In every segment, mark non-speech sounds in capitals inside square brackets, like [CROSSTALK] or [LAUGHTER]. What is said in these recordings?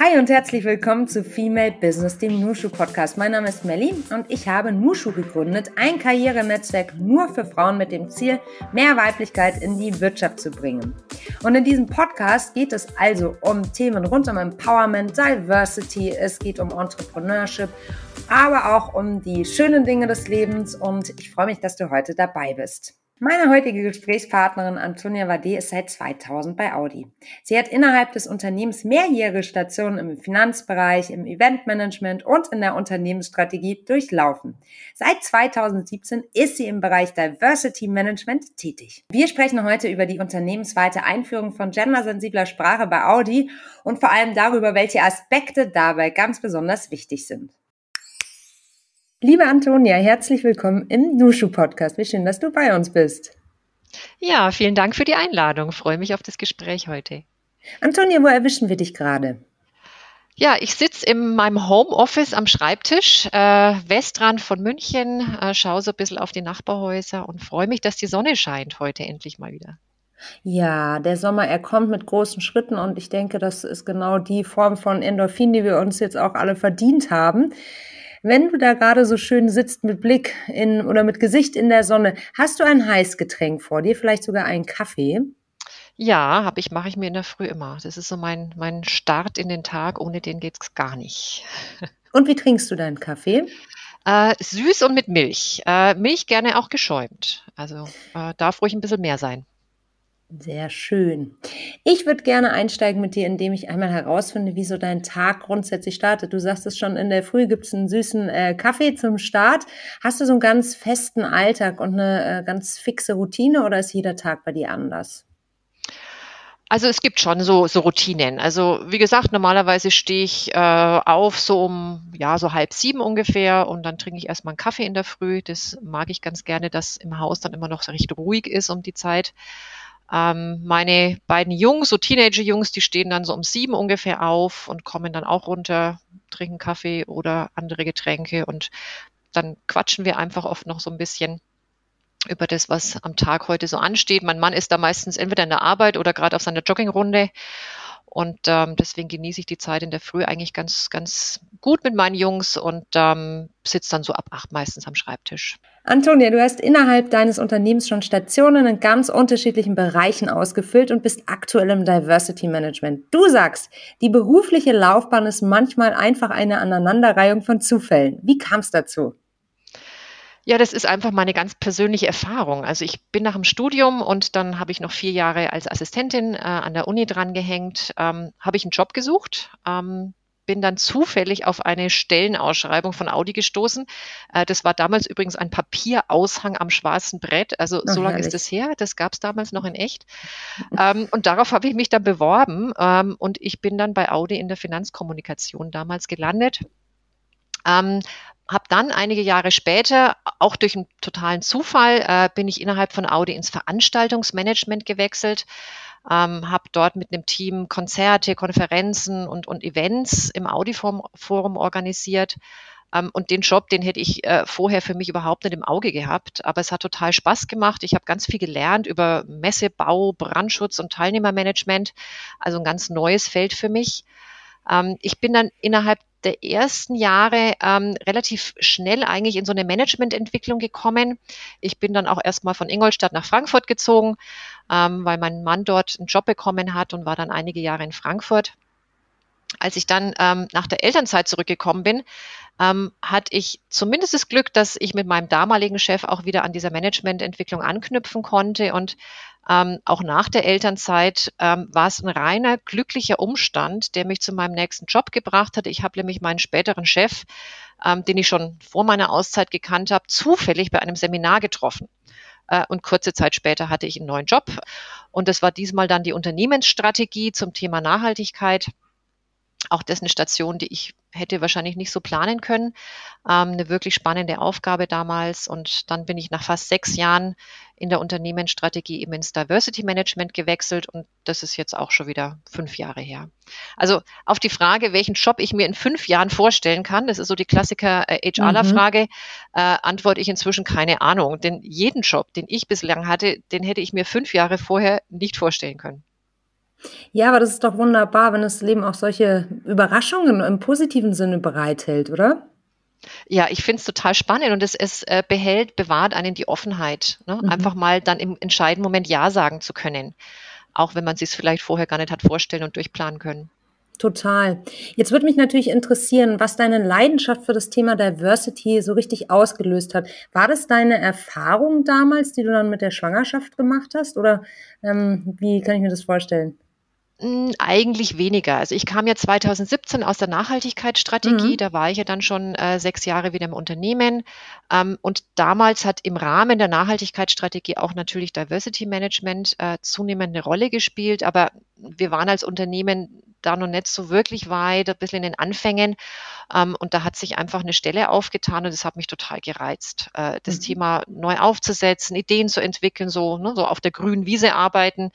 Hi und herzlich willkommen zu Female Business, dem Nushu Podcast. Mein Name ist Melly und ich habe Nushu gegründet, ein Karrierenetzwerk nur für Frauen mit dem Ziel, mehr Weiblichkeit in die Wirtschaft zu bringen. Und in diesem Podcast geht es also um Themen rund um Empowerment, Diversity, es geht um Entrepreneurship, aber auch um die schönen Dinge des Lebens und ich freue mich, dass du heute dabei bist. Meine heutige Gesprächspartnerin Antonia Wade ist seit 2000 bei Audi. Sie hat innerhalb des Unternehmens mehrjährige Stationen im Finanzbereich, im Eventmanagement und in der Unternehmensstrategie durchlaufen. Seit 2017 ist sie im Bereich Diversity Management tätig. Wir sprechen heute über die unternehmensweite Einführung von gendersensibler Sprache bei Audi und vor allem darüber, welche Aspekte dabei ganz besonders wichtig sind. Liebe Antonia, herzlich willkommen im Nushu Podcast. Wie schön, dass du bei uns bist. Ja, vielen Dank für die Einladung. Ich freue mich auf das Gespräch heute. Antonia, wo erwischen wir dich gerade? Ja, ich sitze in meinem Homeoffice am Schreibtisch, äh, Westrand von München, äh, schaue so ein bisschen auf die Nachbarhäuser und freue mich, dass die Sonne scheint heute endlich mal wieder. Ja, der Sommer, er kommt mit großen Schritten und ich denke, das ist genau die Form von Endorphin, die wir uns jetzt auch alle verdient haben. Wenn du da gerade so schön sitzt mit Blick in oder mit Gesicht in der Sonne, hast du ein Heißgetränk vor dir, vielleicht sogar einen Kaffee? Ja, habe ich, mache ich mir in der Früh immer. Das ist so mein, mein Start in den Tag. Ohne den geht es gar nicht. [LAUGHS] Und wie trinkst du deinen Kaffee? Äh, süß und mit Milch. Äh, Milch gerne auch geschäumt. Also äh, darf ruhig ein bisschen mehr sein. Sehr schön. Ich würde gerne einsteigen mit dir, indem ich einmal herausfinde, wie so dein Tag grundsätzlich startet. Du sagst es schon, in der Früh gibt es einen süßen äh, Kaffee zum Start. Hast du so einen ganz festen Alltag und eine äh, ganz fixe Routine oder ist jeder Tag bei dir anders? Also es gibt schon so, so Routinen. Also wie gesagt, normalerweise stehe ich äh, auf so um ja so halb sieben ungefähr und dann trinke ich erstmal einen Kaffee in der Früh. Das mag ich ganz gerne, dass im Haus dann immer noch recht ruhig ist um die Zeit. Ähm, meine beiden Jungs, so Teenager-Jungs, die stehen dann so um sieben ungefähr auf und kommen dann auch runter, trinken Kaffee oder andere Getränke und dann quatschen wir einfach oft noch so ein bisschen über das, was am Tag heute so ansteht. Mein Mann ist da meistens entweder in der Arbeit oder gerade auf seiner Joggingrunde und ähm, deswegen genieße ich die Zeit in der Früh eigentlich ganz, ganz gut mit meinen Jungs und ähm, sitze dann so ab acht meistens am Schreibtisch. Antonia, du hast innerhalb deines Unternehmens schon Stationen in ganz unterschiedlichen Bereichen ausgefüllt und bist aktuell im Diversity Management. Du sagst, die berufliche Laufbahn ist manchmal einfach eine Aneinanderreihung von Zufällen. Wie kam es dazu? Ja, das ist einfach meine ganz persönliche Erfahrung. Also ich bin nach dem Studium und dann habe ich noch vier Jahre als Assistentin äh, an der Uni dran gehängt, ähm, habe ich einen Job gesucht, ähm, bin dann zufällig auf eine Stellenausschreibung von Audi gestoßen. Äh, das war damals übrigens ein Papieraushang am schwarzen Brett. Also oh, so lange ist das her. Das gab es damals noch in echt. ähm, und darauf habe ich mich dann beworben ähm, und ich bin dann bei Audi in der Finanzkommunikation damals gelandet. Ähm, habe dann einige Jahre später, auch durch einen totalen Zufall, äh, bin ich innerhalb von Audi ins Veranstaltungsmanagement gewechselt, ähm, habe dort mit einem Team Konzerte, Konferenzen und, und Events im Audi-Forum organisiert. Ähm, und den Job, den hätte ich äh, vorher für mich überhaupt nicht im Auge gehabt. Aber es hat total Spaß gemacht. Ich habe ganz viel gelernt über Messebau, Brandschutz und Teilnehmermanagement. Also ein ganz neues Feld für mich. Ähm, ich bin dann innerhalb der ersten Jahre ähm, relativ schnell eigentlich in so eine Managemententwicklung gekommen. Ich bin dann auch erstmal von Ingolstadt nach Frankfurt gezogen, ähm, weil mein Mann dort einen Job bekommen hat und war dann einige Jahre in Frankfurt. Als ich dann ähm, nach der Elternzeit zurückgekommen bin, ähm, hatte ich zumindest das Glück, dass ich mit meinem damaligen Chef auch wieder an dieser Managemententwicklung anknüpfen konnte und ähm, auch nach der Elternzeit ähm, war es ein reiner glücklicher Umstand, der mich zu meinem nächsten Job gebracht hat. Ich habe nämlich meinen späteren Chef, ähm, den ich schon vor meiner Auszeit gekannt habe, zufällig bei einem Seminar getroffen. Äh, und kurze Zeit später hatte ich einen neuen Job. Und das war diesmal dann die Unternehmensstrategie zum Thema Nachhaltigkeit. Auch das eine Station, die ich hätte wahrscheinlich nicht so planen können. Ähm, eine wirklich spannende Aufgabe damals. Und dann bin ich nach fast sechs Jahren in der Unternehmensstrategie eben ins Diversity Management gewechselt. Und das ist jetzt auch schon wieder fünf Jahre her. Also auf die Frage, welchen Job ich mir in fünf Jahren vorstellen kann, das ist so die Klassiker äh, HRler-Frage, mhm. äh, antworte ich inzwischen keine Ahnung. Denn jeden Job, den ich bislang hatte, den hätte ich mir fünf Jahre vorher nicht vorstellen können. Ja, aber das ist doch wunderbar, wenn das Leben auch solche Überraschungen im positiven Sinne bereithält, oder? Ja, ich finde es total spannend und es, es äh, behält, bewahrt einen die Offenheit, ne? mhm. einfach mal dann im entscheidenden Moment Ja sagen zu können, auch wenn man sich es vielleicht vorher gar nicht hat vorstellen und durchplanen können. Total. Jetzt würde mich natürlich interessieren, was deine Leidenschaft für das Thema Diversity so richtig ausgelöst hat. War das deine Erfahrung damals, die du dann mit der Schwangerschaft gemacht hast? Oder ähm, wie kann ich mir das vorstellen? Eigentlich weniger. Also ich kam ja 2017 aus der Nachhaltigkeitsstrategie, mhm. da war ich ja dann schon äh, sechs Jahre wieder im Unternehmen. Ähm, und damals hat im Rahmen der Nachhaltigkeitsstrategie auch natürlich Diversity Management äh, zunehmend eine Rolle gespielt. Aber wir waren als Unternehmen da noch nicht so wirklich weit, ein bisschen in den Anfängen. Ähm, und da hat sich einfach eine Stelle aufgetan und das hat mich total gereizt. Äh, das mhm. Thema neu aufzusetzen, Ideen zu entwickeln, so, ne, so auf der grünen Wiese arbeiten.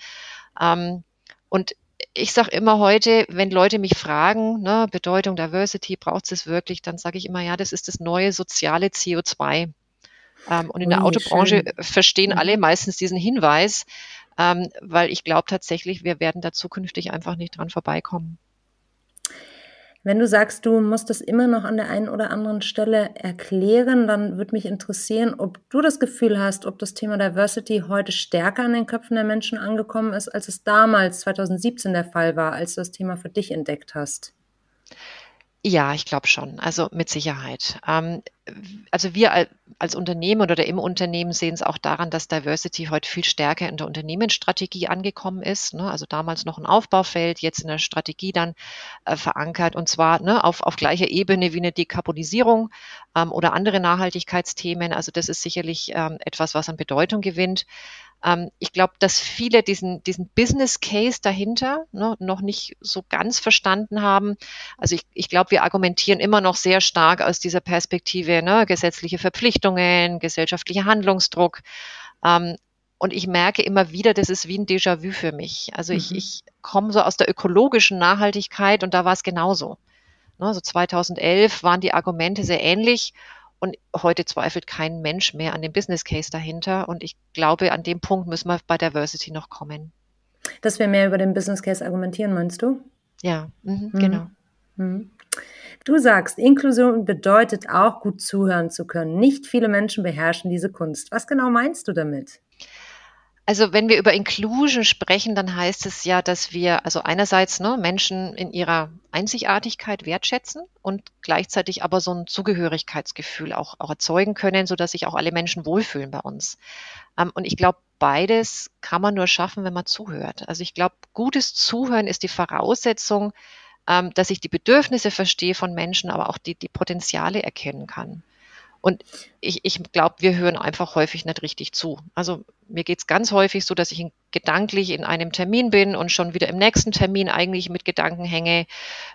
Ähm, und ich sage immer heute, wenn Leute mich fragen, ne, Bedeutung Diversity, braucht es wirklich, dann sage ich immer, ja, das ist das neue soziale CO2. Ähm, und in der Autobranche schön. verstehen mhm. alle meistens diesen Hinweis, ähm, weil ich glaube tatsächlich, wir werden da zukünftig einfach nicht dran vorbeikommen. Wenn du sagst, du musst es immer noch an der einen oder anderen Stelle erklären, dann würde mich interessieren, ob du das Gefühl hast, ob das Thema Diversity heute stärker an den Köpfen der Menschen angekommen ist, als es damals 2017 der Fall war, als du das Thema für dich entdeckt hast. Ja, ich glaube schon. Also mit Sicherheit. Ähm, also wir als Unternehmen oder im Unternehmen sehen es auch daran, dass Diversity heute viel stärker in der Unternehmensstrategie angekommen ist. Ne? Also damals noch ein Aufbaufeld, jetzt in der Strategie dann äh, verankert und zwar ne, auf, auf gleicher Ebene wie eine Dekarbonisierung ähm, oder andere Nachhaltigkeitsthemen. Also das ist sicherlich ähm, etwas, was an Bedeutung gewinnt. Ähm, ich glaube, dass viele diesen, diesen Business Case dahinter ne, noch nicht so ganz verstanden haben. Also ich, ich glaube, wir argumentieren immer noch sehr stark aus dieser Perspektive, ne, gesetzliche Verpflichtungen, gesellschaftlicher Handlungsdruck. Ähm, und ich merke immer wieder, das ist wie ein Déjà-vu für mich. Also mhm. ich, ich komme so aus der ökologischen Nachhaltigkeit und da war es genauso. Ne, so 2011 waren die Argumente sehr ähnlich und heute zweifelt kein Mensch mehr an dem Business Case dahinter. Und ich glaube, an dem Punkt müssen wir bei Diversity noch kommen. Dass wir mehr über den Business Case argumentieren, meinst du? Ja, mhm, mhm. genau. Mhm. Du sagst, Inklusion bedeutet auch gut zuhören zu können. Nicht viele Menschen beherrschen diese Kunst. Was genau meinst du damit? Also wenn wir über Inclusion sprechen, dann heißt es ja, dass wir also einerseits ne, Menschen in ihrer Einzigartigkeit wertschätzen und gleichzeitig aber so ein Zugehörigkeitsgefühl auch, auch erzeugen können, sodass sich auch alle Menschen wohlfühlen bei uns. Ähm, und ich glaube, beides kann man nur schaffen, wenn man zuhört. Also ich glaube, gutes Zuhören ist die Voraussetzung, ähm, dass ich die Bedürfnisse verstehe von Menschen, aber auch die, die Potenziale erkennen kann. Und ich, ich glaube, wir hören einfach häufig nicht richtig zu. Also mir geht es ganz häufig so, dass ich gedanklich in einem Termin bin und schon wieder im nächsten Termin eigentlich mit Gedanken hänge.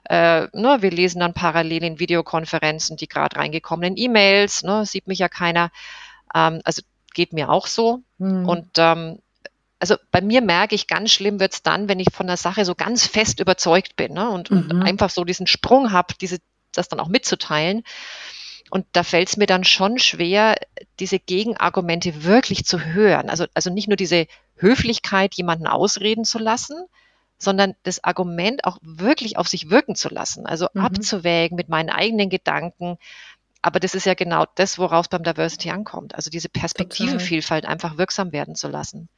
Äh, ne, wir lesen dann parallel in Videokonferenzen die gerade reingekommenen E-Mails, ne, sieht mich ja keiner. Ähm, also geht mir auch so. Mhm. Und ähm, also bei mir merke ich, ganz schlimm wird's dann, wenn ich von der Sache so ganz fest überzeugt bin ne, und, mhm. und einfach so diesen Sprung habe, diese, das dann auch mitzuteilen. Und da fällt es mir dann schon schwer, diese Gegenargumente wirklich zu hören. Also, also nicht nur diese Höflichkeit, jemanden ausreden zu lassen, sondern das Argument auch wirklich auf sich wirken zu lassen. Also mhm. abzuwägen mit meinen eigenen Gedanken. Aber das ist ja genau das, woraus beim Diversity ankommt. Also diese Perspektivenvielfalt einfach wirksam werden zu lassen.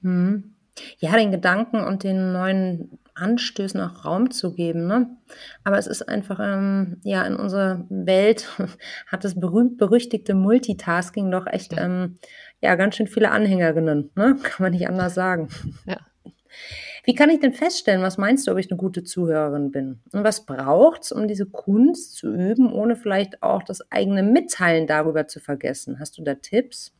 Mhm. Ja, den Gedanken und den neuen Anstößen auch Raum zu geben. Ne? Aber es ist einfach, ähm, ja, in unserer Welt [LAUGHS] hat das berühmt-berüchtigte Multitasking doch echt, ähm, ja, ganz schön viele Anhängerinnen. Ne? [LAUGHS] Kann man nicht anders sagen. Ja. Wie kann ich denn feststellen, was meinst du, ob ich eine gute Zuhörerin bin? Und was braucht es, um diese Kunst zu üben, ohne vielleicht auch das eigene Mitteilen darüber zu vergessen? Hast du da Tipps?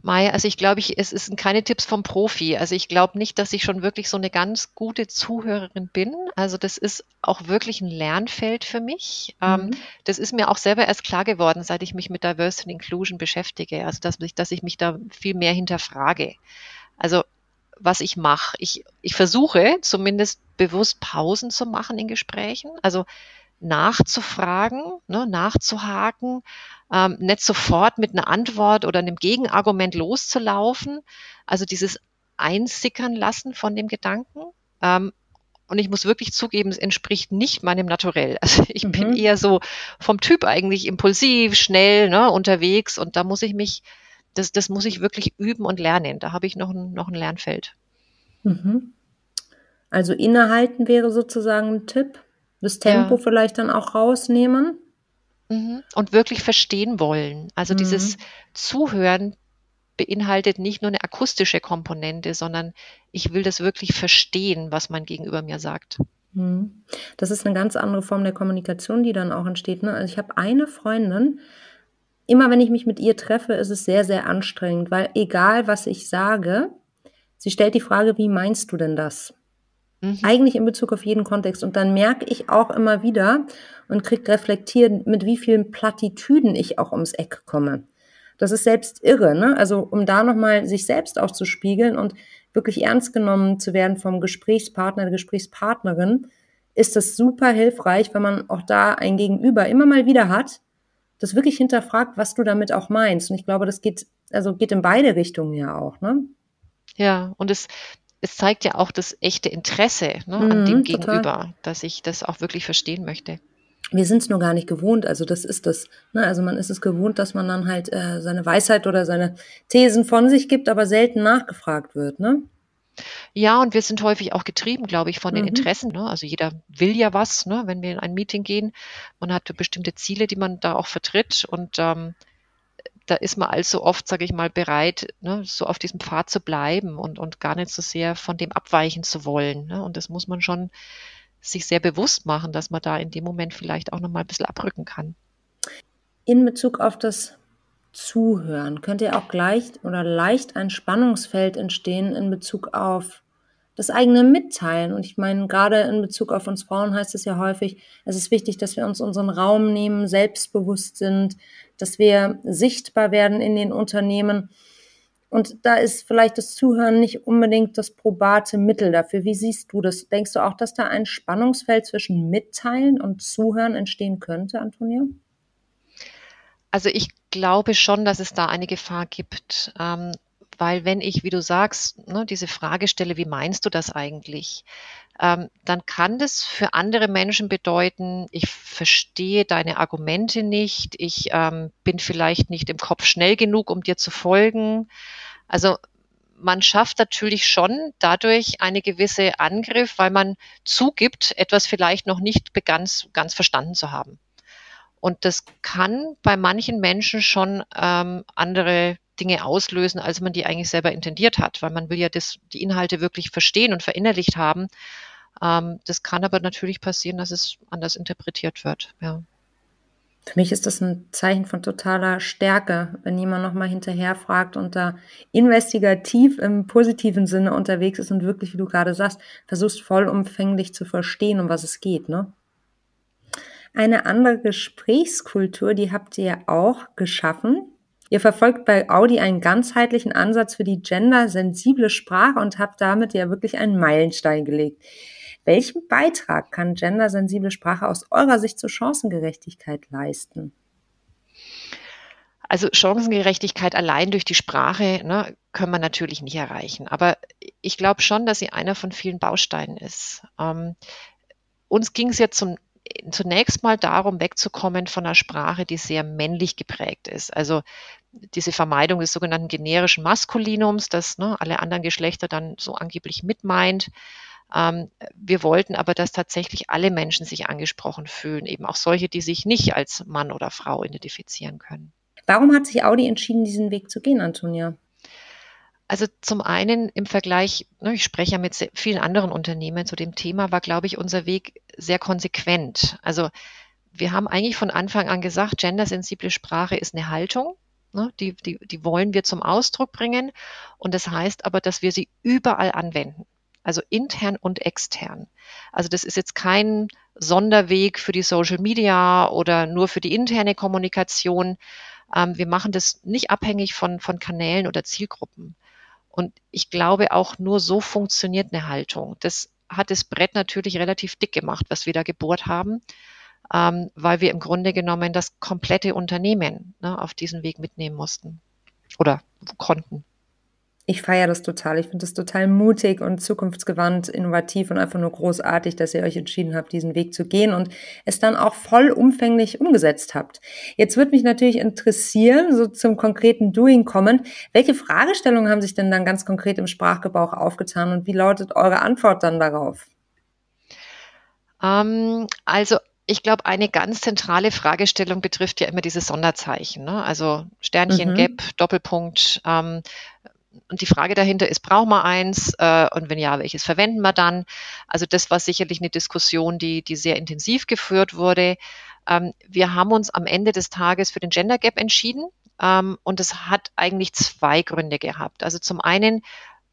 Mai, also ich glaube, ich, es sind keine Tipps vom Profi. Also ich glaube nicht, dass ich schon wirklich so eine ganz gute Zuhörerin bin. Also das ist auch wirklich ein Lernfeld für mich. Ähm, mhm. das ist mir auch selber erst klar geworden, seit ich mich mit Diversity and Inclusion beschäftige. Also dass, ich, dass ich mich da viel mehr hinterfrage. Also was ich mache. Ich, ich versuche zumindest bewusst Pausen zu machen in Gesprächen. Also nachzufragen, ne, nachzuhaken, ähm, nicht sofort mit einer Antwort oder einem Gegenargument loszulaufen. Also dieses einsickern lassen von dem Gedanken. Ähm, und ich muss wirklich zugeben, es entspricht nicht meinem Naturell. [LAUGHS] Also ich mhm. bin eher so vom Typ eigentlich impulsiv, schnell, ne, unterwegs und da muss ich mich, das, das muss ich wirklich üben und lernen. Da habe ich noch ein, noch ein Lernfeld. Mhm. Also innehalten wäre sozusagen ein Tipp. Das Tempo ja. vielleicht dann auch rausnehmen. Mhm. Und wirklich verstehen wollen. Also mhm. dieses Zuhören beinhaltet nicht nur eine akustische Komponente, sondern ich will das wirklich verstehen, was mein Gegenüber mir sagt. Mhm. Das ist eine ganz andere Form der Kommunikation, die dann auch entsteht. Ne? Also ich habe eine Freundin, immer wenn ich mich mit ihr treffe, ist es sehr, sehr anstrengend, weil egal was ich sage, sie stellt die Frage, wie meinst du denn das? Mhm. Eigentlich in Bezug auf jeden Kontext. Und dann merke ich auch immer wieder und krieg reflektiert, mit wie vielen Plattitüden ich auch ums Eck komme. Das ist selbst irre, ne? Also um da nochmal sich selbst auch zu spiegeln und wirklich ernst genommen zu werden vom Gesprächspartner, der Gesprächspartnerin, ist das super hilfreich, wenn man auch da ein Gegenüber immer mal wieder hat, das wirklich hinterfragt, was du damit auch meinst. Und ich glaube, das geht, also geht in beide Richtungen ja auch, ne? Ja, und es, es zeigt ja auch das echte Interesse ne, an mhm, dem Gegenüber, total. dass ich das auch wirklich verstehen möchte. Wir sind es nur gar nicht gewohnt, also das ist das. Ne? Also man ist es gewohnt, dass man dann halt äh, seine Weisheit oder seine Thesen von sich gibt, aber selten nachgefragt wird, ne? Ja, und wir sind häufig auch getrieben, glaube ich, von den mhm. Interessen. Ne? Also jeder will ja was, ne? wenn wir in ein Meeting gehen. Man hat bestimmte Ziele, die man da auch vertritt. Und ähm, da ist man allzu oft, sage ich mal, bereit, ne, so auf diesem Pfad zu bleiben und, und gar nicht so sehr von dem abweichen zu wollen. Ne? Und das muss man schon sich sehr bewusst machen, dass man da in dem Moment vielleicht auch nochmal ein bisschen abrücken kann. In Bezug auf das Zuhören könnte auch gleich oder leicht ein Spannungsfeld entstehen in Bezug auf das eigene Mitteilen. Und ich meine, gerade in Bezug auf uns Frauen heißt es ja häufig, es ist wichtig, dass wir uns unseren Raum nehmen, selbstbewusst sind, dass wir sichtbar werden in den Unternehmen. Und da ist vielleicht das Zuhören nicht unbedingt das probate Mittel dafür. Wie siehst du das? Denkst du auch, dass da ein Spannungsfeld zwischen Mitteilen und Zuhören entstehen könnte, Antonia? Also ich glaube schon, dass es da eine Gefahr gibt. Ähm, weil wenn ich, wie du sagst, ne, diese Frage stelle, wie meinst du das eigentlich, ähm, dann kann das für andere Menschen bedeuten, ich verstehe deine Argumente nicht, ich ähm, bin vielleicht nicht im Kopf schnell genug, um dir zu folgen. Also man schafft natürlich schon dadurch eine gewisse Angriff, weil man zugibt, etwas vielleicht noch nicht ganz, ganz verstanden zu haben. Und das kann bei manchen Menschen schon ähm, andere Dinge auslösen, als man die eigentlich selber intendiert hat, weil man will ja das, die Inhalte wirklich verstehen und verinnerlicht haben. Ähm, das kann aber natürlich passieren, dass es anders interpretiert wird. Ja. Für mich ist das ein Zeichen von totaler Stärke, wenn jemand nochmal hinterher fragt und da investigativ im positiven Sinne unterwegs ist und wirklich, wie du gerade sagst, versuchst vollumfänglich zu verstehen, um was es geht, ne? Eine andere Gesprächskultur, die habt ihr auch geschaffen, Ihr verfolgt bei Audi einen ganzheitlichen Ansatz für die gendersensible Sprache und habt damit ja wirklich einen Meilenstein gelegt. Welchen Beitrag kann gendersensible Sprache aus eurer Sicht zur Chancengerechtigkeit leisten? Also Chancengerechtigkeit allein durch die Sprache ne, können wir natürlich nicht erreichen. Aber ich glaube schon, dass sie einer von vielen Bausteinen ist. Ähm, uns ging es ja zum zunächst mal darum, wegzukommen von einer Sprache, die sehr männlich geprägt ist. Also diese Vermeidung des sogenannten generischen Maskulinums, das ne, alle anderen Geschlechter dann so angeblich mitmeint. Ähm, wir wollten aber, dass tatsächlich alle Menschen sich angesprochen fühlen, eben auch solche, die sich nicht als Mann oder Frau identifizieren können. Warum hat sich Audi entschieden, diesen Weg zu gehen, Antonia? Also zum einen im Vergleich, ne, ich spreche ja mit vielen anderen Unternehmen zu dem Thema, war, glaube ich, unser Weg sehr konsequent. Also wir haben eigentlich von Anfang an gesagt, gendersensible Sprache ist eine Haltung. Ne, die, die, die wollen wir zum Ausdruck bringen. Und das heißt aber, dass wir sie überall anwenden. Also intern und extern. Also das ist jetzt kein Sonderweg für die Social Media oder nur für die interne Kommunikation. Ähm, wir machen das nicht abhängig von, von Kanälen oder Zielgruppen. Und ich glaube, auch nur so funktioniert eine Haltung. Das hat das Brett natürlich relativ dick gemacht, was wir da gebohrt haben, ähm, weil wir im Grunde genommen das komplette Unternehmen ne, auf diesen Weg mitnehmen mussten oder konnten. Ich feiere das total. Ich finde das total mutig und zukunftsgewandt, innovativ und einfach nur großartig, dass ihr euch entschieden habt, diesen Weg zu gehen und es dann auch vollumfänglich umgesetzt habt. Jetzt würde mich natürlich interessieren, so zum konkreten Doing kommen, welche Fragestellungen haben sich denn dann ganz konkret im Sprachgebrauch aufgetan und wie lautet eure Antwort dann darauf? Ähm, also ich glaube, eine ganz zentrale Fragestellung betrifft ja immer diese Sonderzeichen. Ne? Also Sternchen, mhm. Gap, Doppelpunkt. Ähm, und die Frage dahinter ist, brauchen wir eins? Äh, und wenn ja, welches verwenden wir dann? Also das war sicherlich eine Diskussion, die, die sehr intensiv geführt wurde. Ähm, wir haben uns am Ende des Tages für den Gender Gap entschieden. Ähm, und es hat eigentlich zwei Gründe gehabt. Also zum einen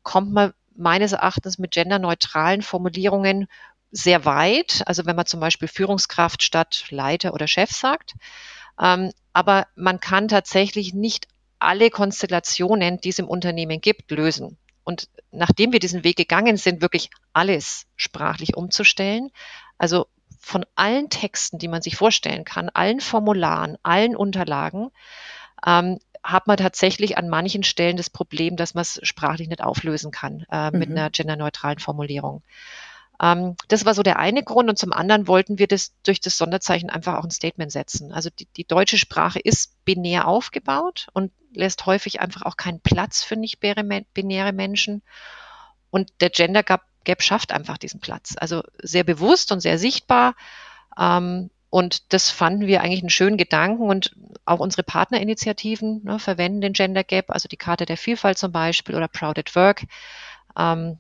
kommt man meines Erachtens mit genderneutralen Formulierungen sehr weit. Also wenn man zum Beispiel Führungskraft statt Leiter oder Chef sagt. Ähm, aber man kann tatsächlich nicht alle Konstellationen, die es im Unternehmen gibt, lösen. Und nachdem wir diesen Weg gegangen sind, wirklich alles sprachlich umzustellen, also von allen Texten, die man sich vorstellen kann, allen Formularen, allen Unterlagen, ähm, hat man tatsächlich an manchen Stellen das Problem, dass man es sprachlich nicht auflösen kann äh, mhm. mit einer genderneutralen Formulierung. Ähm, das war so der eine Grund. Und zum anderen wollten wir das durch das Sonderzeichen einfach auch ein Statement setzen. Also die, die deutsche Sprache ist binär aufgebaut und lässt häufig einfach auch keinen Platz für nicht-binäre Menschen. Und der Gender Gap, Gap schafft einfach diesen Platz. Also sehr bewusst und sehr sichtbar. Ähm, und das fanden wir eigentlich einen schönen Gedanken und auch unsere Partnerinitiativen ne, verwenden den Gender Gap, also die Karte der Vielfalt zum Beispiel oder Proud at Work. Ähm,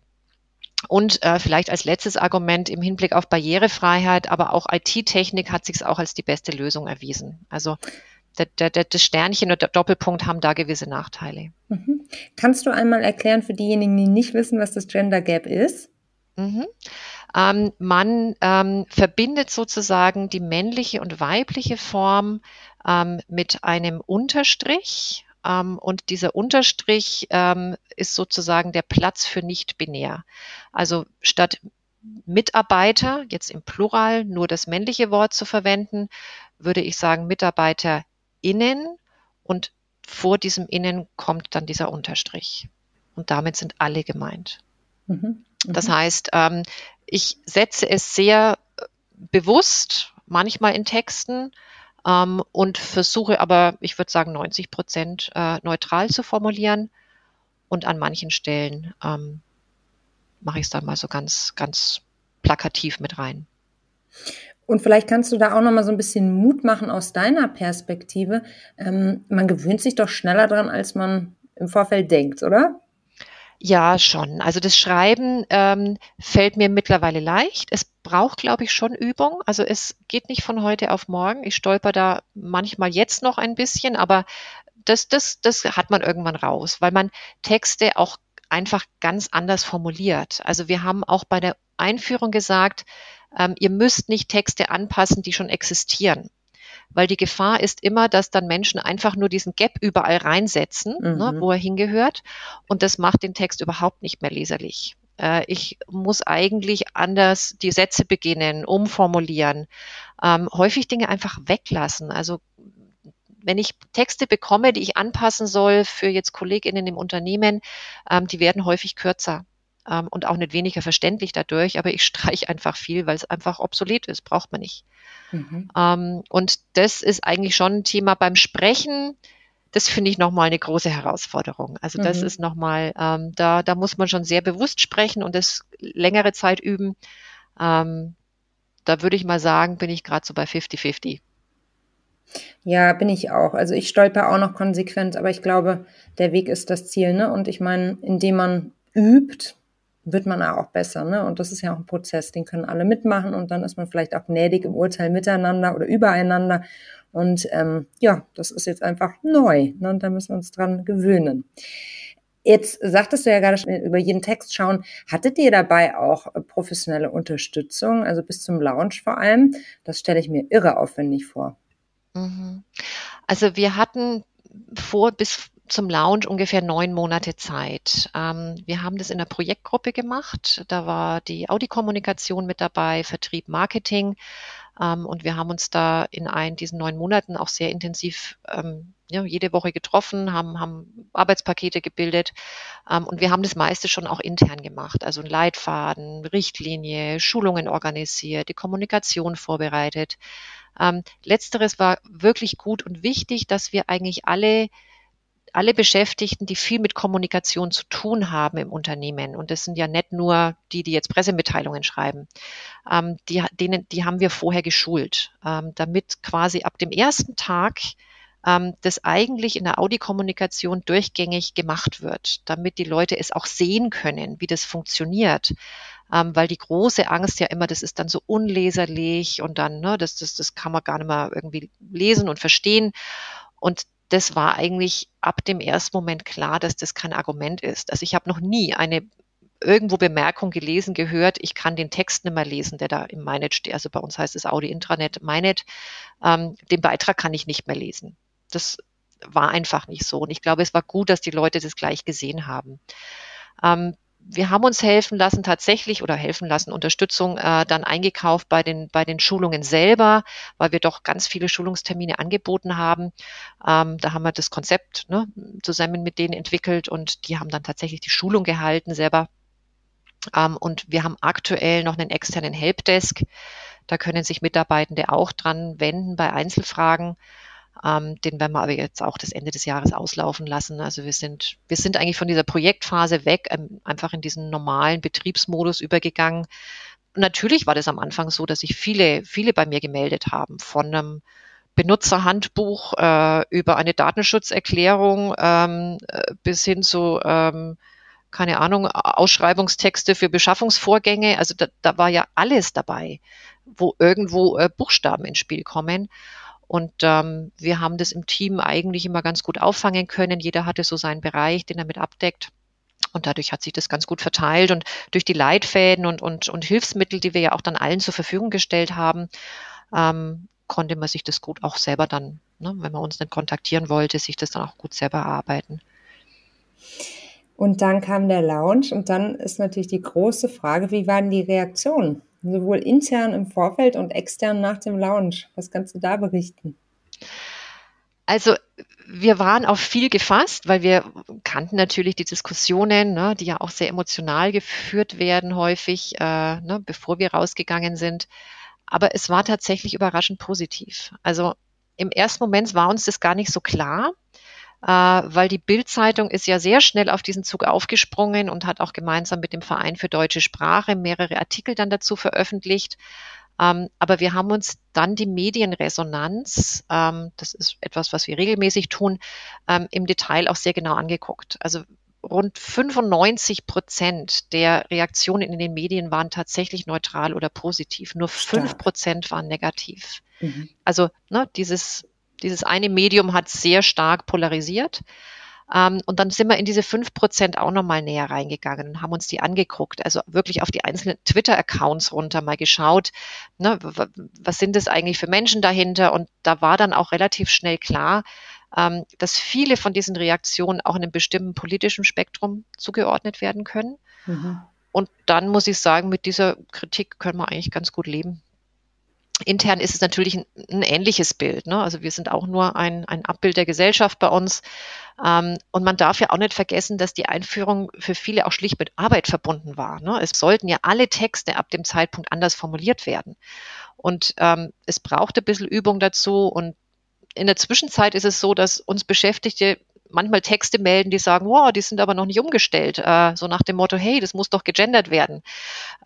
und äh, vielleicht als letztes Argument im Hinblick auf Barrierefreiheit, aber auch IT-Technik hat sich auch als die beste Lösung erwiesen. Also das Sternchen und der Doppelpunkt haben da gewisse Nachteile. Mhm. Kannst du einmal erklären für diejenigen, die nicht wissen, was das Gender Gap ist? Mhm. Ähm, man ähm, verbindet sozusagen die männliche und weibliche Form ähm, mit einem Unterstrich ähm, und dieser Unterstrich ähm, ist sozusagen der Platz für nicht-binär. Also statt Mitarbeiter, jetzt im Plural nur das männliche Wort zu verwenden, würde ich sagen MitarbeiterInnen und vor diesem Innen kommt dann dieser Unterstrich. Und damit sind alle gemeint. Mhm. Mhm. Das heißt, ähm, ich setze es sehr bewusst, manchmal in Texten, ähm, und versuche aber, ich würde sagen, 90 Prozent äh, neutral zu formulieren. Und an manchen Stellen ähm, mache ich es dann mal so ganz, ganz plakativ mit rein. Und vielleicht kannst du da auch noch mal so ein bisschen Mut machen aus deiner Perspektive. Ähm, man gewöhnt sich doch schneller dran, als man im Vorfeld denkt, oder? Ja, schon. Also das Schreiben ähm, fällt mir mittlerweile leicht. Es braucht, glaube ich, schon Übung. Also es geht nicht von heute auf morgen. Ich stolper da manchmal jetzt noch ein bisschen, aber das, das, das hat man irgendwann raus, weil man Texte auch einfach ganz anders formuliert. Also wir haben auch bei der Einführung gesagt, ähm, ihr müsst nicht Texte anpassen, die schon existieren weil die Gefahr ist immer, dass dann Menschen einfach nur diesen Gap überall reinsetzen, ne, mhm. ne, wo er hingehört. Und das macht den Text überhaupt nicht mehr leserlich. Äh, ich muss eigentlich anders die Sätze beginnen, umformulieren, ähm, häufig Dinge einfach weglassen. Also wenn ich Texte bekomme, die ich anpassen soll für jetzt KollegInnen im Unternehmen, ähm, die werden häufig kürzer ähm, und auch nicht weniger verständlich dadurch, aber ich [LAUGHS] streiche einfach viel, weil es einfach obsolet ist, braucht man nicht. Mhm. Ähm, und das ist eigentlich schon ein Thema beim Sprechen. Das finde ich nochmal eine große Herausforderung. Also das mhm. ist nochmal, ähm, da, da muss man schon sehr bewusst sprechen und das längere Zeit üben. Ähm, da würde ich mal sagen, bin ich gerade so bei 50-50. Ja, bin ich auch. Also ich stolper auch noch konsequent, aber ich glaube, der Weg ist das Ziel. Ne? Und ich meine, indem man übt, wird man auch besser. Ne? Und das ist ja auch ein Prozess, den können alle mitmachen und dann ist man vielleicht auch gnädig im Urteil miteinander oder übereinander. Und ähm, ja, das ist jetzt einfach neu ne? und da müssen wir uns dran gewöhnen. Jetzt sagtest du ja gerade schon, über jeden Text schauen. Hattet ihr dabei auch professionelle Unterstützung, also bis zum Launch vor allem? Das stelle ich mir irre aufwendig vor. Mhm. Also wir hatten vor, bis zum Launch ungefähr neun Monate Zeit. Ähm, wir haben das in der Projektgruppe gemacht. Da war die Audi-Kommunikation mit dabei, Vertrieb, Marketing. Ähm, und wir haben uns da in ein, diesen neun Monaten auch sehr intensiv ähm, ja, jede Woche getroffen, haben, haben Arbeitspakete gebildet ähm, und wir haben das meiste schon auch intern gemacht. Also ein Leitfaden, Richtlinie, Schulungen organisiert, die Kommunikation vorbereitet. Ähm, letzteres war wirklich gut und wichtig, dass wir eigentlich alle alle Beschäftigten, die viel mit Kommunikation zu tun haben im Unternehmen, und das sind ja nicht nur die, die jetzt Pressemitteilungen schreiben, ähm, die, denen, die haben wir vorher geschult, ähm, damit quasi ab dem ersten Tag ähm, das eigentlich in der Audi-Kommunikation durchgängig gemacht wird, damit die Leute es auch sehen können, wie das funktioniert. Ähm, weil die große Angst ja immer, das ist dann so unleserlich und dann, ne, das, das, das kann man gar nicht mehr irgendwie lesen und verstehen. Und das war eigentlich ab dem ersten Moment klar, dass das kein Argument ist. Also ich habe noch nie eine irgendwo Bemerkung gelesen, gehört, ich kann den Text nicht mehr lesen, der da im Mynet steht. Also bei uns heißt es Audi Intranet Mynet. Ähm, den Beitrag kann ich nicht mehr lesen. Das war einfach nicht so. Und ich glaube, es war gut, dass die Leute das gleich gesehen haben. Ähm, wir haben uns helfen lassen, tatsächlich oder helfen lassen, Unterstützung äh, dann eingekauft bei den, bei den Schulungen selber, weil wir doch ganz viele Schulungstermine angeboten haben. Ähm, da haben wir das Konzept ne, zusammen mit denen entwickelt und die haben dann tatsächlich die Schulung gehalten selber. Ähm, und wir haben aktuell noch einen externen Helpdesk. Da können sich Mitarbeitende auch dran wenden bei Einzelfragen. Ähm, den werden wir aber jetzt auch das Ende des Jahres auslaufen lassen. Also wir sind, wir sind eigentlich von dieser Projektphase weg, ähm, einfach in diesen normalen Betriebsmodus übergegangen. Natürlich war das am Anfang so, dass sich viele, viele bei mir gemeldet haben von einem Benutzerhandbuch äh, über eine Datenschutzerklärung ähm, äh, bis hin zu ähm, keine Ahnung, Ausschreibungstexte für Beschaffungsvorgänge. Also da, da war ja alles dabei, wo irgendwo äh, Buchstaben ins Spiel kommen. Und ähm, wir haben das im Team eigentlich immer ganz gut auffangen können. Jeder hatte so seinen Bereich, den er mit abdeckt. Und dadurch hat sich das ganz gut verteilt. Und durch die Leitfäden und, und, und Hilfsmittel, die wir ja auch dann allen zur Verfügung gestellt haben, ähm, konnte man sich das gut auch selber dann, ne, wenn man uns dann kontaktieren wollte, sich das dann auch gut selber erarbeiten. Und dann kam der Lounge und dann ist natürlich die große Frage, wie waren die Reaktionen? Sowohl intern im Vorfeld und extern nach dem Launch. Was kannst du da berichten? Also wir waren auf viel gefasst, weil wir kannten natürlich die Diskussionen, ne, die ja auch sehr emotional geführt werden häufig, äh, ne, bevor wir rausgegangen sind. Aber es war tatsächlich überraschend positiv. Also im ersten Moment war uns das gar nicht so klar weil die Bild-Zeitung ist ja sehr schnell auf diesen Zug aufgesprungen und hat auch gemeinsam mit dem Verein für deutsche Sprache mehrere Artikel dann dazu veröffentlicht. Ähm, aber wir haben uns dann die Medienresonanz, ähm, das ist etwas, was wir regelmäßig tun, ähm, im Detail auch sehr genau angeguckt. Also rund 95 Prozent der Reaktionen in den Medien waren tatsächlich neutral oder positiv. Nur fünf Prozent waren negativ. Mhm. Also ne, dieses dieses eine Medium hat sehr stark polarisiert. Ähm, und dann sind wir in diese fünf Prozent auch nochmal näher reingegangen und haben uns die angeguckt, also wirklich auf die einzelnen Twitter-Accounts runter mal geschaut, ne, was sind das eigentlich für Menschen dahinter? Und da war dann auch relativ schnell klar, ähm, dass viele von diesen Reaktionen auch einem bestimmten politischen Spektrum zugeordnet werden können. Mhm. Und dann muss ich sagen, mit dieser Kritik können wir eigentlich ganz gut leben. Intern ist es natürlich ein, ein ähnliches Bild. Ne? Also wir sind auch nur ein, ein Abbild der Gesellschaft bei uns. Ähm, und man darf ja auch nicht vergessen, dass die Einführung für viele auch schlicht mit Arbeit verbunden war. Ne? Es sollten ja alle Texte ab dem Zeitpunkt anders formuliert werden. Und ähm, es braucht ein bisschen Übung dazu. Und in der Zwischenzeit ist es so, dass uns Beschäftigte manchmal Texte melden, die sagen, wow, die sind aber noch nicht umgestellt. Äh, so nach dem Motto, hey, das muss doch gegendert werden.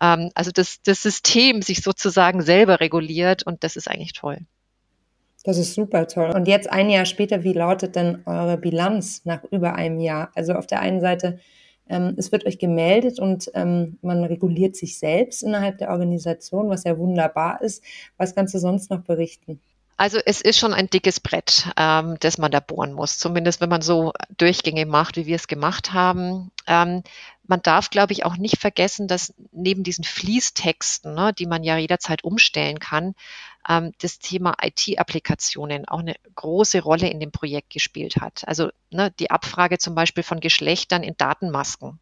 Ähm, also das, das System sich sozusagen selber reguliert und das ist eigentlich toll. Das ist super toll. Und jetzt ein Jahr später, wie lautet denn eure Bilanz nach über einem Jahr? Also auf der einen Seite, ähm, es wird euch gemeldet und ähm, man reguliert sich selbst innerhalb der Organisation, was ja wunderbar ist. Was kannst du sonst noch berichten? Also es ist schon ein dickes Brett, ähm, das man da bohren muss, zumindest wenn man so Durchgänge macht, wie wir es gemacht haben. Ähm, man darf, glaube ich, auch nicht vergessen, dass neben diesen Fließtexten, ne, die man ja jederzeit umstellen kann, ähm, das Thema IT-Applikationen auch eine große Rolle in dem Projekt gespielt hat. Also ne, die Abfrage zum Beispiel von Geschlechtern in Datenmasken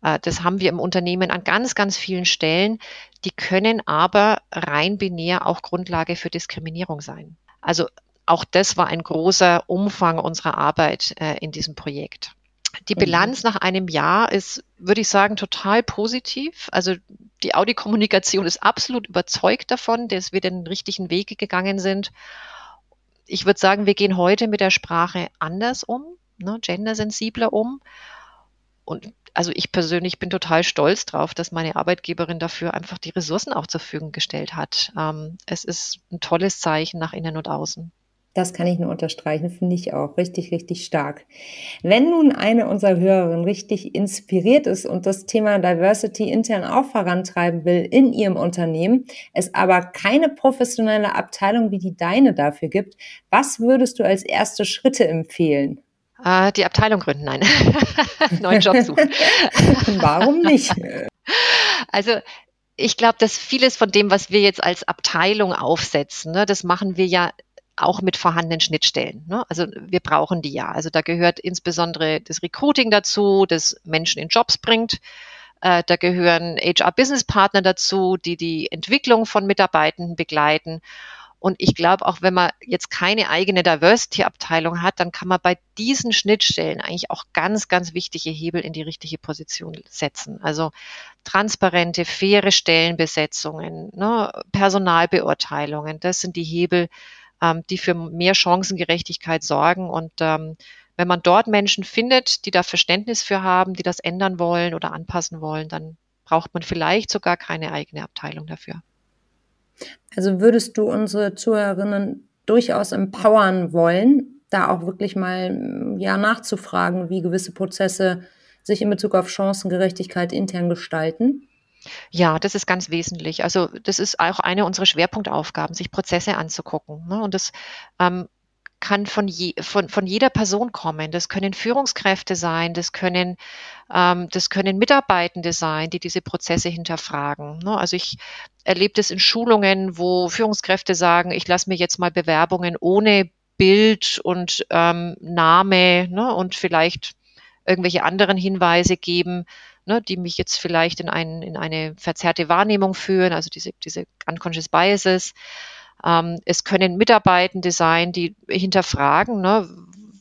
das haben wir im Unternehmen an ganz, ganz vielen Stellen. Die können aber rein binär auch Grundlage für Diskriminierung sein. Also auch das war ein großer Umfang unserer Arbeit äh, in diesem Projekt. Die mhm. Bilanz nach einem Jahr ist, würde ich sagen, total positiv. Also die Audi-Kommunikation ist absolut überzeugt davon, dass wir den richtigen Weg gegangen sind. Ich würde sagen, wir gehen heute mit der Sprache anders um, ne, gendersensibler um. Und also ich persönlich bin total stolz drauf, dass meine Arbeitgeberin dafür einfach die Ressourcen auch zur Verfügung gestellt hat. Ähm, es ist ein tolles Zeichen nach innen und außen. Das kann ich nur unterstreichen, finde ich auch richtig, richtig stark. Wenn nun eine unserer Hörerinnen richtig inspiriert ist und das Thema Diversity intern auch vorantreiben will in ihrem Unternehmen, es aber keine professionelle Abteilung wie die deine dafür gibt, was würdest du als erste Schritte empfehlen? Äh, die Abteilung gründen, nein. [LAUGHS] Neuen Job suchen. [LAUGHS] Warum nicht? [LAUGHS] Also ich glaube, dass vieles von dem, was wir jetzt als Abteilung aufsetzen, ne, das machen wir ja auch mit vorhandenen Schnittstellen. Ne? Also wir brauchen die ja. Also da gehört insbesondere das Recruiting dazu, das Menschen in Jobs bringt. Äh, da gehören HR-Business-Partner dazu, die die Entwicklung von Mitarbeitenden begleiten. Und ich glaube, auch wenn man jetzt keine eigene Diversity-Abteilung hat, dann kann man bei diesen Schnittstellen eigentlich auch ganz, ganz wichtige Hebel in die richtige Position setzen. Also transparente, faire Stellenbesetzungen, ne, Personalbeurteilungen, das sind die Hebel, ähm, die für mehr Chancengerechtigkeit sorgen. Und ähm, wenn man dort Menschen findet, die da Verständnis für haben, die das ändern wollen oder anpassen wollen, dann braucht man vielleicht sogar keine eigene Abteilung dafür. Also würdest du unsere Zuhörerinnen durchaus empowern wollen, da auch wirklich mal ja nachzufragen, wie gewisse Prozesse sich in Bezug auf Chancengerechtigkeit intern gestalten? Ja, das ist ganz wesentlich. Also das ist auch eine unserer Schwerpunktaufgaben, sich Prozesse anzugucken. Ne? Und das ähm, kann von, je, von, von jeder Person kommen. Das können Führungskräfte sein, das können, ähm, das können Mitarbeitende sein, die diese Prozesse hinterfragen. Ne? Also ich erlebe das in Schulungen, wo Führungskräfte sagen, ich lasse mir jetzt mal Bewerbungen ohne Bild und ähm, Name ne? und vielleicht irgendwelche anderen Hinweise geben, ne, die mich jetzt vielleicht in, ein, in eine verzerrte Wahrnehmung führen, also diese, diese unconscious biases. Ähm, es können Mitarbeitende sein, die hinterfragen, ne,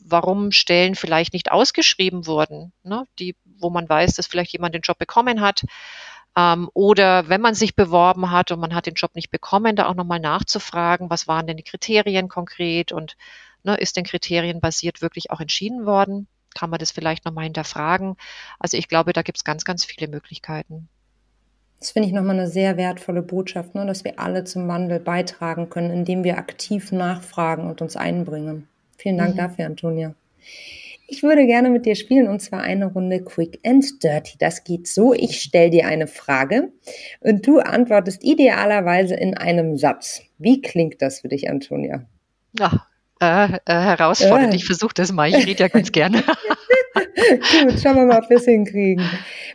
warum Stellen vielleicht nicht ausgeschrieben wurden, ne, die, wo man weiß, dass vielleicht jemand den Job bekommen hat. Ähm, oder wenn man sich beworben hat und man hat den Job nicht bekommen, da auch nochmal nachzufragen, was waren denn die Kriterien konkret und ne, ist denn kriterienbasiert wirklich auch entschieden worden? kann man das vielleicht nochmal hinterfragen. Also ich glaube, da gibt es ganz, ganz viele Möglichkeiten. Das finde ich nochmal eine sehr wertvolle Botschaft, ne, dass wir alle zum Wandel beitragen können, indem wir aktiv nachfragen und uns einbringen. Vielen Dank mhm. dafür, Antonia. Ich würde gerne mit dir spielen und zwar eine Runde Quick and Dirty. Das geht so, ich stelle dir eine Frage und du antwortest idealerweise in einem Satz. Wie klingt das für dich, Antonia? Ja, äh, äh, herausfordernd. Äh. Ich versuche das mal. Ich rede ja ganz gerne. [LAUGHS] Gut, schauen wir mal, ob wir es hinkriegen.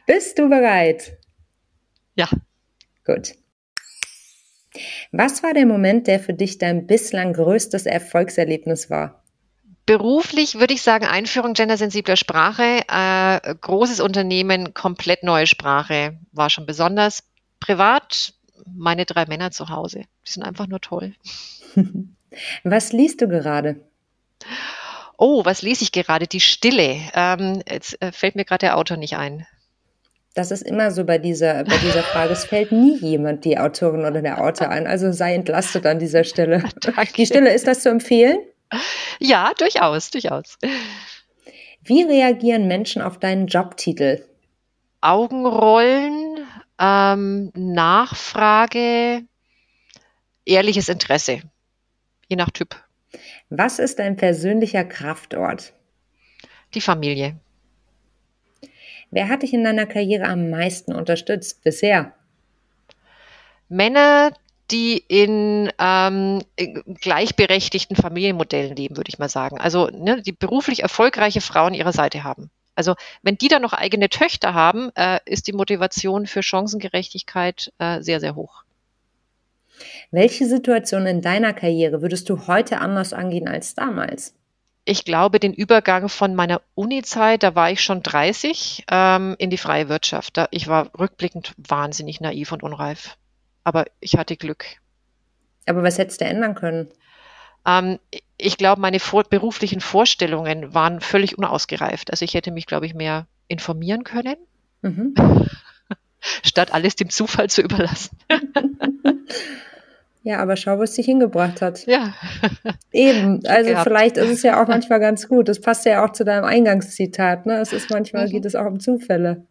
Bist du bereit? Ja. Gut. Was war der Moment, der für dich dein bislang größtes Erfolgserlebnis war? Beruflich würde ich sagen, Einführung gendersensibler Sprache, äh, großes Unternehmen, komplett neue Sprache, war schon besonders. Privat, meine drei Männer zu Hause, die sind einfach nur toll. [LAUGHS] Was liest du gerade? Oh, was lese ich gerade? Die Stille. Ähm, jetzt äh, fällt mir gerade der Autor nicht ein. Das ist immer so bei dieser, bei dieser [LAUGHS] Frage. Es fällt nie jemand die Autorin oder der Autor ein. Also sei entlastet an dieser Stelle. [LAUGHS] Danke. Die Stille, ist das zu empfehlen? Ja, durchaus, durchaus. Wie reagieren Menschen auf deinen Jobtitel? Augenrollen, ähm, Nachfrage, ehrliches Interesse je nach Typ. Was ist dein persönlicher Kraftort? Die Familie. Wer hat dich in deiner Karriere am meisten unterstützt bisher? Männer, die in ähm, gleichberechtigten Familienmodellen leben, würde ich mal sagen. Also ne, die beruflich erfolgreiche Frauen ihrer Seite haben. Also wenn die dann noch eigene Töchter haben, äh, ist die Motivation für Chancengerechtigkeit äh, sehr, sehr hoch. Welche Situation in deiner Karriere würdest du heute anders angehen als damals? Ich glaube, den Übergang von meiner Uni-Zeit, da war ich schon 30, ähm, in die freie Wirtschaft. Da, ich war rückblickend wahnsinnig naiv und unreif. Aber ich hatte Glück. Aber was hättest du ändern können? Ähm, ich glaube, meine vor beruflichen Vorstellungen waren völlig unausgereift. Also ich hätte mich, glaube ich, mehr informieren können, mhm. [LAUGHS] statt alles dem Zufall zu überlassen. [LAUGHS] Ja, aber schau, wo es dich hingebracht hat. Ja. Eben. [LAUGHS] Also gehabt. vielleicht ist es ja auch [LAUGHS] manchmal ganz gut. Das passt ja auch zu deinem Eingangszitat. Ne? Es ist manchmal mhm. geht es auch um Zufälle.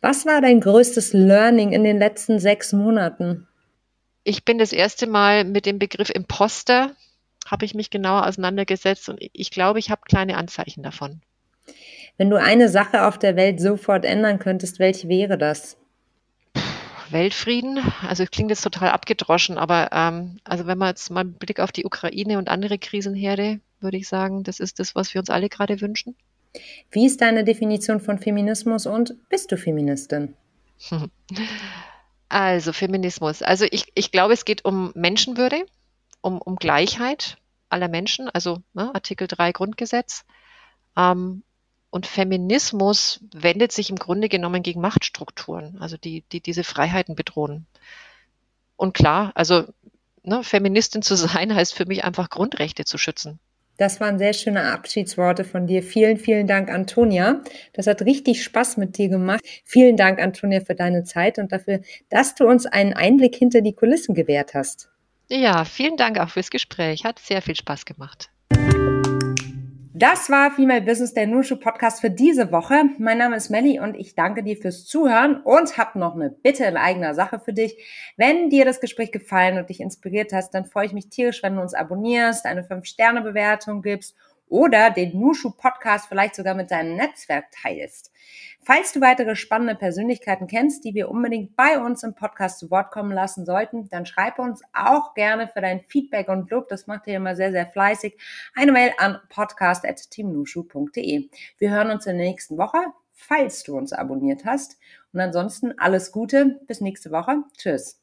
Was war dein größtes Learning in den letzten sechs Monaten? Ich bin das erste Mal mit dem Begriff Imposter habe ich mich genauer auseinandergesetzt und ich glaube, ich habe kleine Anzeichen davon. Wenn du eine Sache auf der Welt sofort ändern könntest, welche wäre das? Weltfrieden. Also es klingt jetzt total abgedroschen, aber ähm, also wenn man jetzt mal einen Blick auf die Ukraine und andere Krisenherde, würde ich sagen, das ist das, was wir uns alle gerade wünschen. Wie ist deine Definition von Feminismus und bist du Feministin? [LAUGHS] Also Feminismus. Also ich, ich glaube, es geht um Menschenwürde, um, um Gleichheit aller Menschen, also ne, Artikel 3 Grundgesetz. Ähm, und Feminismus wendet sich im Grunde genommen gegen Machtstrukturen, also die, die diese Freiheiten bedrohen. Und klar, also ne, Feministin zu [LAUGHS] sein, heißt für mich einfach Grundrechte zu schützen. Das waren sehr schöne Abschiedsworte von dir. Vielen, vielen Dank, Antonia. Das hat richtig Spaß mit dir gemacht. Vielen Dank, Antonia, für deine Zeit und dafür, dass du uns einen Einblick hinter die Kulissen gewährt hast. Ja, vielen Dank auch fürs Gespräch. Hat sehr viel Spaß gemacht. Das war Female Business, der Nushu Podcast für diese Woche. Mein Name ist Melly und ich danke dir fürs Zuhören und habe noch eine Bitte in eigener Sache für dich. Wenn dir das Gespräch gefallen und dich inspiriert hast, dann freue ich mich tierisch, wenn du uns abonnierst, eine 5-Sterne-Bewertung gibst oder den Nushu Podcast vielleicht sogar mit deinem Netzwerk teilst. Falls du weitere spannende Persönlichkeiten kennst, die wir unbedingt bei uns im Podcast zu Wort kommen lassen sollten, dann schreib uns auch gerne für dein Feedback und Lob, das macht ihr immer sehr, sehr fleißig, eine Mail an podcast.teamnushu.de. Wir hören uns in der nächsten Woche, falls du uns abonniert hast. Und ansonsten alles Gute, bis nächste Woche. Tschüss.